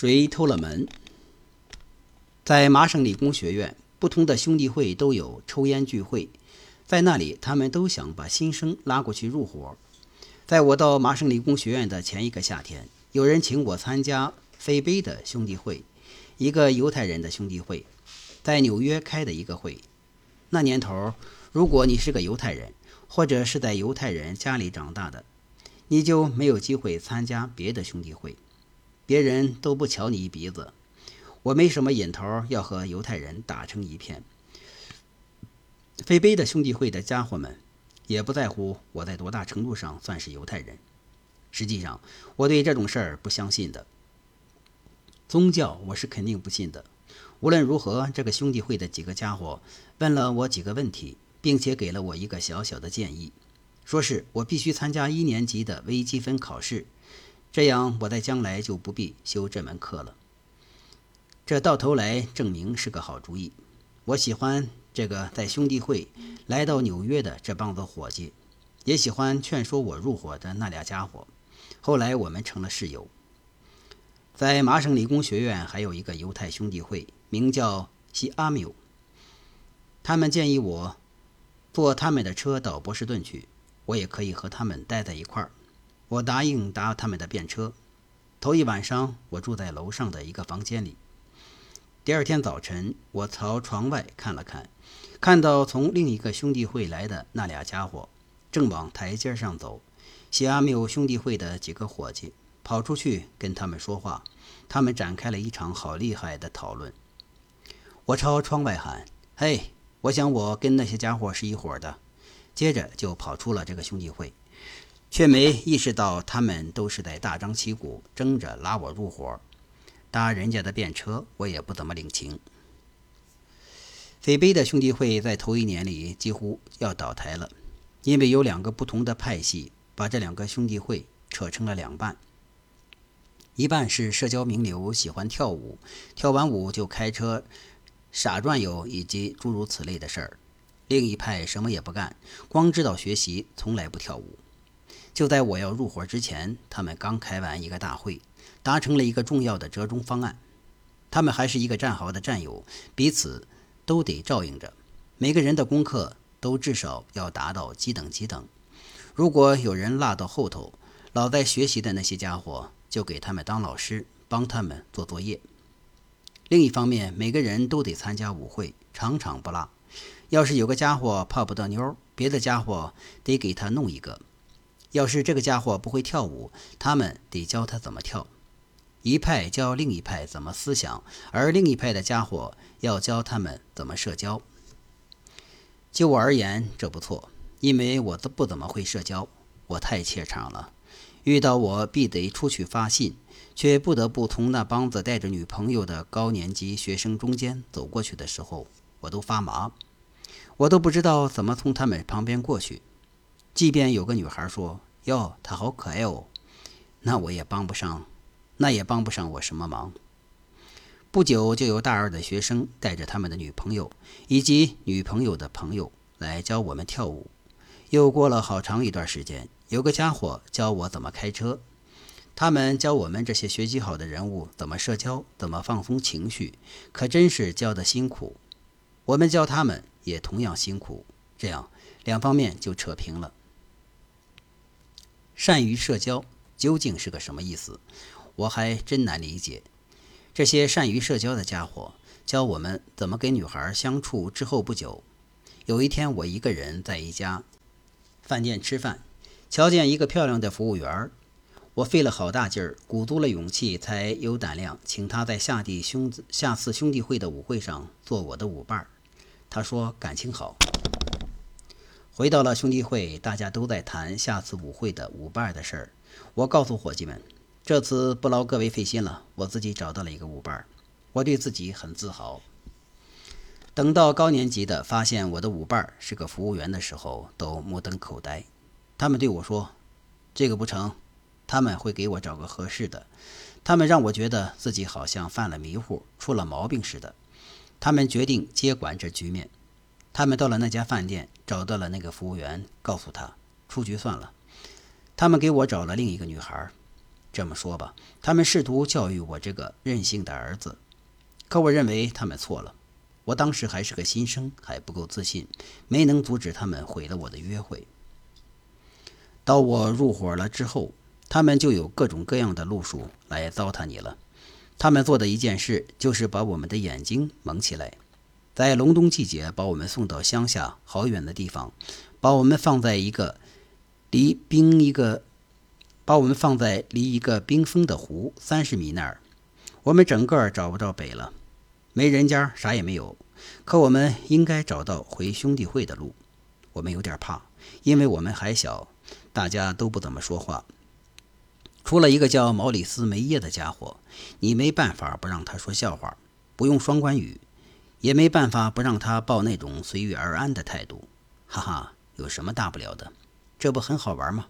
谁偷了门？在麻省理工学院，不同的兄弟会都有抽烟聚会，在那里，他们都想把新生拉过去入伙。在我到麻省理工学院的前一个夏天，有人请我参加菲贝的兄弟会，一个犹太人的兄弟会，在纽约开的一个会。那年头，如果你是个犹太人，或者是在犹太人家里长大的，你就没有机会参加别的兄弟会，别人都不瞧你一鼻子。我没什么瘾头，要和犹太人打成一片。菲贝的兄弟会的家伙们也不在乎我在多大程度上算是犹太人。实际上，我对这种事儿不相信的。宗教我是肯定不信的。无论如何，这个兄弟会的几个家伙问了我几个问题，并且给了我一个小小的建议，说是我必须参加一年级的微积分考试，这样我在将来就不必修这门课了。这到头来证明是个好主意。我喜欢这个在兄弟会来到纽约的这帮子伙计，也喜欢劝说我入伙的那俩家伙。后来我们成了室友。在麻省理工学院还有一个犹太兄弟会，名叫西阿缪。他们建议我坐他们的车到波士顿去，我也可以和他们待在一块儿。我答应搭他们的便车。头一晚上，我住在楼上的一个房间里。第二天早晨，我朝窗外看了看，看到从另一个兄弟会来的那俩家伙正往台阶上走。西阿缪兄弟会的几个伙计跑出去跟他们说话，他们展开了一场好厉害的讨论。我朝窗外喊：“嘿，我想我跟那些家伙是一伙的。”接着就跑出了这个兄弟会，却没意识到他们都是在大张旗鼓争着拉我入伙。搭人家的便车，我也不怎么领情。菲贝的兄弟会在头一年里几乎要倒台了，因为有两个不同的派系把这两个兄弟会扯成了两半。一半是社交名流，喜欢跳舞，跳完舞就开车傻转悠，以及诸如此类的事儿；另一派什么也不干，光知道学习，从来不跳舞。就在我要入伙之前，他们刚开完一个大会。达成了一个重要的折中方案，他们还是一个战壕的战友，彼此都得照应着。每个人的功课都至少要达到几等几等。如果有人落到后头，老在学习的那些家伙就给他们当老师，帮他们做作业。另一方面，每个人都得参加舞会，场场不落。要是有个家伙泡不到妞，别的家伙得给他弄一个。要是这个家伙不会跳舞，他们得教他怎么跳。一派教另一派怎么思想，而另一派的家伙要教他们怎么社交。就我而言，这不错，因为我都不怎么会社交，我太怯场了。遇到我必得出去发信，却不得不从那帮子带着女朋友的高年级学生中间走过去的时候，我都发麻，我都不知道怎么从他们旁边过去。即便有个女孩说：“哟，她好可爱哦”，那我也帮不上。那也帮不上我什么忙。不久，就有大二的学生带着他们的女朋友以及女朋友的朋友来教我们跳舞。又过了好长一段时间，有个家伙教我怎么开车。他们教我们这些学习好的人物怎么社交，怎么放松情绪，可真是教的辛苦。我们教他们也同样辛苦，这样两方面就扯平了。善于社交究竟是个什么意思？我还真难理解，这些善于社交的家伙教我们怎么跟女孩相处。之后不久，有一天我一个人在一家饭店吃饭，瞧见一个漂亮的服务员，我费了好大劲儿，鼓足了勇气，才有胆量请他在下地兄下次兄弟会的舞会上做我的舞伴。他说感情好。回到了兄弟会，大家都在谈下次舞会的舞伴的事儿。我告诉伙计们。这次不劳各位费心了，我自己找到了一个舞伴，我对自己很自豪。等到高年级的发现我的舞伴是个服务员的时候，都目瞪口呆。他们对我说：“这个不成，他们会给我找个合适的。”他们让我觉得自己好像犯了迷糊，出了毛病似的。他们决定接管这局面。他们到了那家饭店，找到了那个服务员，告诉他出局算了。他们给我找了另一个女孩。这么说吧，他们试图教育我这个任性的儿子，可我认为他们错了。我当时还是个新生，还不够自信，没能阻止他们毁了我的约会。到我入伙了之后，他们就有各种各样的路数来糟蹋你了。他们做的一件事，就是把我们的眼睛蒙起来，在隆冬季节把我们送到乡下好远的地方，把我们放在一个离冰一个，把我们放在离一个冰封的湖三十米那儿，我们整个找不着北了。没人家，啥也没有。可我们应该找到回兄弟会的路。我们有点怕，因为我们还小，大家都不怎么说话。除了一个叫毛里斯梅耶的家伙，你没办法不让他说笑话，不用双关语，也没办法不让他抱那种随遇而安的态度。哈哈，有什么大不了的？这不很好玩吗？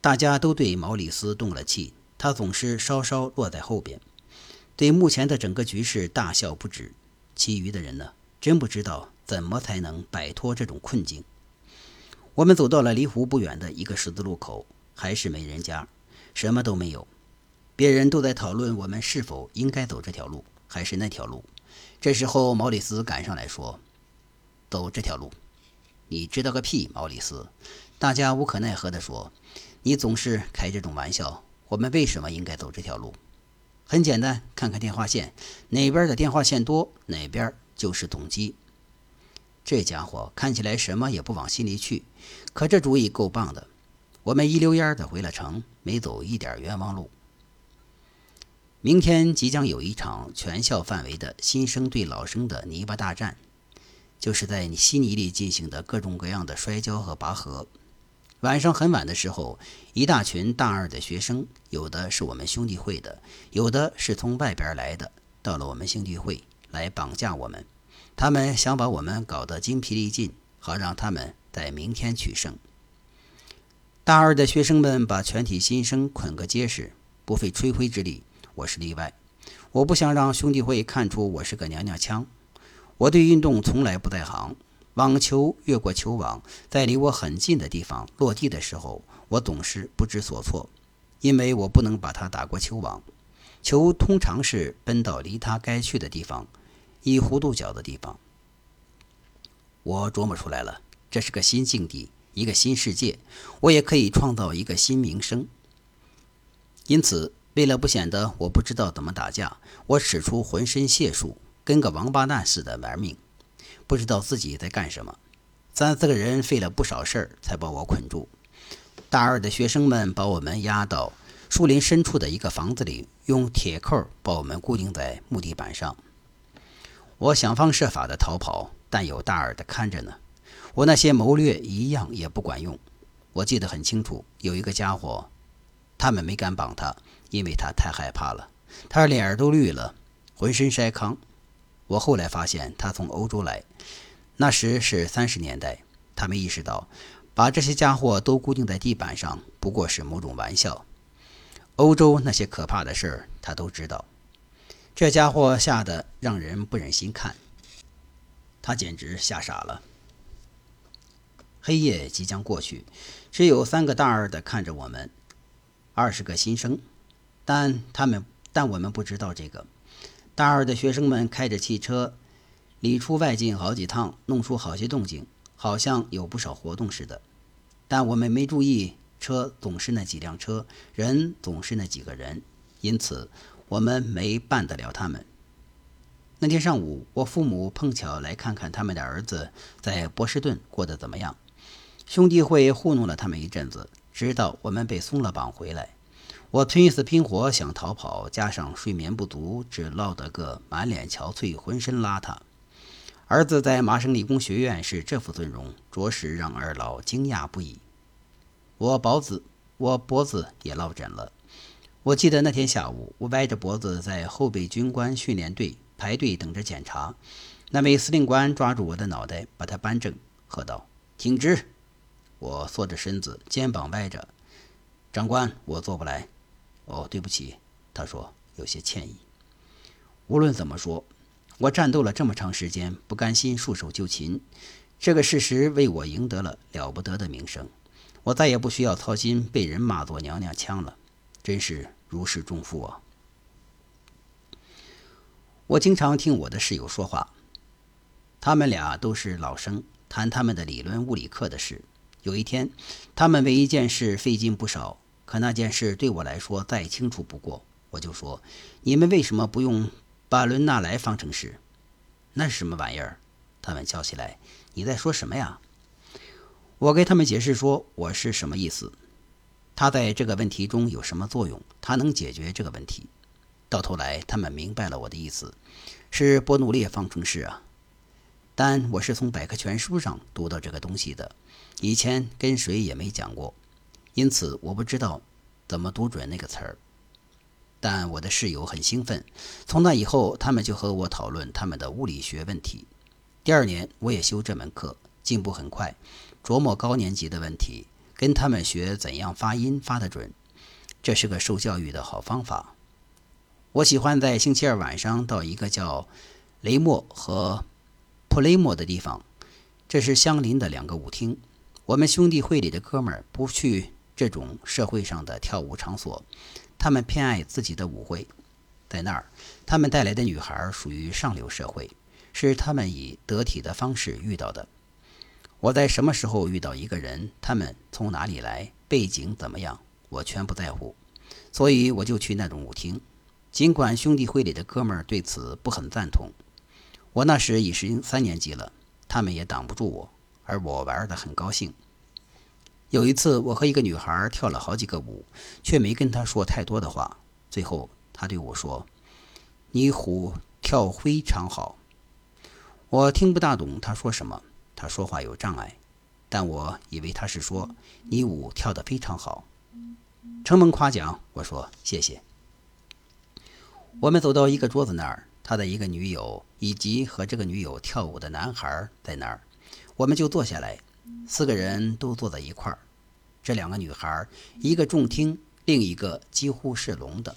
大家都对毛里斯动了气，他总是稍稍落在后边。对目前的整个局势大笑不止，其余的人呢，真不知道怎么才能摆脱这种困境。我们走到了离湖不远的一个十字路口，还是没人家，什么都没有。别人都在讨论我们是否应该走这条路，还是那条路。这时候，毛里斯赶上来说：“走这条路。”你知道个屁，毛里斯！大家无可奈何地说：“你总是开这种玩笑。我们为什么应该走这条路？”很简单，看看电话线，哪边的电话线多，哪边就是总机。这家伙看起来什么也不往心里去，可这主意够棒的。我们一溜烟的回了城，没走一点冤枉路。明天即将有一场全校范围的新生对老生的泥巴大战，就是在稀泥里进行的各种各样的摔跤和拔河。晚上很晚的时候，一大群大二的学生，有的是我们兄弟会的，有的是从外边来的，到了我们兄弟会来绑架我们。他们想把我们搞得精疲力尽，好让他们在明天取胜。大二的学生们把全体新生捆个结实，不费吹灰之力。我是例外，我不想让兄弟会看出我是个娘娘腔。我对运动从来不在行。网球越过球网，在离我很近的地方落地的时候，我总是不知所措，因为我不能把它打过球网。球通常是奔到离它该去的地方，一弧度角的地方。我琢磨出来了，这是个新境地，一个新世界，我也可以创造一个新名声。因此，为了不显得我不知道怎么打架，我使出浑身解数，跟个王八蛋似的玩命。不知道自己在干什么，三四个人费了不少事儿才把我捆住。大二的学生们把我们押到树林深处的一个房子里，用铁扣把我们固定在木地板上。我想方设法的逃跑，但有大二的看着呢。我那些谋略一样也不管用。我记得很清楚，有一个家伙，他们没敢绑他，因为他太害怕了，他脸儿都绿了，浑身筛糠。我后来发现他从欧洲来，那时是三十年代。他没意识到，把这些家伙都固定在地板上不过是某种玩笑。欧洲那些可怕的事儿，他都知道。这家伙吓得让人不忍心看，他简直吓傻了。黑夜即将过去，只有三个大二的看着我们，二十个新生，但他们但我们不知道这个。大二的学生们开着汽车，里出外进好几趟，弄出好些动静，好像有不少活动似的。但我们没注意，车总是那几辆车，人总是那几个人，因此我们没办得了他们。那天上午，我父母碰巧来看看他们的儿子在波士顿过得怎么样。兄弟会糊弄了他们一阵子，直到我们被松了绑回来。我拼死拼活想逃跑，加上睡眠不足，只落得个满脸憔悴，浑身邋遢。儿子在麻省理工学院是这副尊容，着实让二老惊讶不已。我脖子，我脖子也落枕了。我记得那天下午，我歪着脖子在后备军官训练队排队等着检查。那位司令官抓住我的脑袋，把他扳正，喝道：“挺直！”我缩着身子，肩膀歪着。长官，我做不来。哦，对不起，他说，有些歉意。无论怎么说，我战斗了这么长时间，不甘心束手就擒，这个事实为我赢得了了不得的名声。我再也不需要操心被人骂作娘娘腔了。真是如释重负啊！我经常听我的室友说话，他们俩都是老生，谈他们的理论物理课的事。有一天，他们为一件事费劲不少，可那件事对我来说再清楚不过。我就说：“你们为什么不用巴伦纳莱方程式？那是什么玩意儿？”他们叫起来：“你在说什么呀？”我给他们解释说：“我是什么意思？它在这个问题中有什么作用？它能解决这个问题？”到头来，他们明白了我的意思，是波努列方程式啊。但我是从百科全书上读到这个东西的。以前跟谁也没讲过，因此我不知道怎么读准那个词儿。但我的室友很兴奋，从那以后，他们就和我讨论他们的物理学问题。第二年我也修这门课，进步很快，琢磨高年级的问题，跟他们学怎样发音发得准。这是个受教育的好方法。我喜欢在星期二晚上到一个叫雷莫和普雷莫的地方，这是相邻的两个舞厅。我们兄弟会里的哥们儿不去这种社会上的跳舞场所，他们偏爱自己的舞会。在那儿，他们带来的女孩属于上流社会，是他们以得体的方式遇到的。我在什么时候遇到一个人，他们从哪里来，背景怎么样，我全不在乎，所以我就去那种舞厅。尽管兄弟会里的哥们儿对此不很赞同，我那时已是三年级了，他们也挡不住我。而我玩得很高兴。有一次，我和一个女孩跳了好几个舞，却没跟她说太多的话。最后，她对我说：“你舞跳非常好。”我听不大懂她说什么，她说话有障碍，但我以为她是说你舞跳得非常好。承蒙夸奖，我说谢谢。我们走到一个桌子那儿，他的一个女友以及和这个女友跳舞的男孩在那儿。我们就坐下来，四个人都坐在一块儿。这两个女孩，一个重听，另一个几乎是聋的。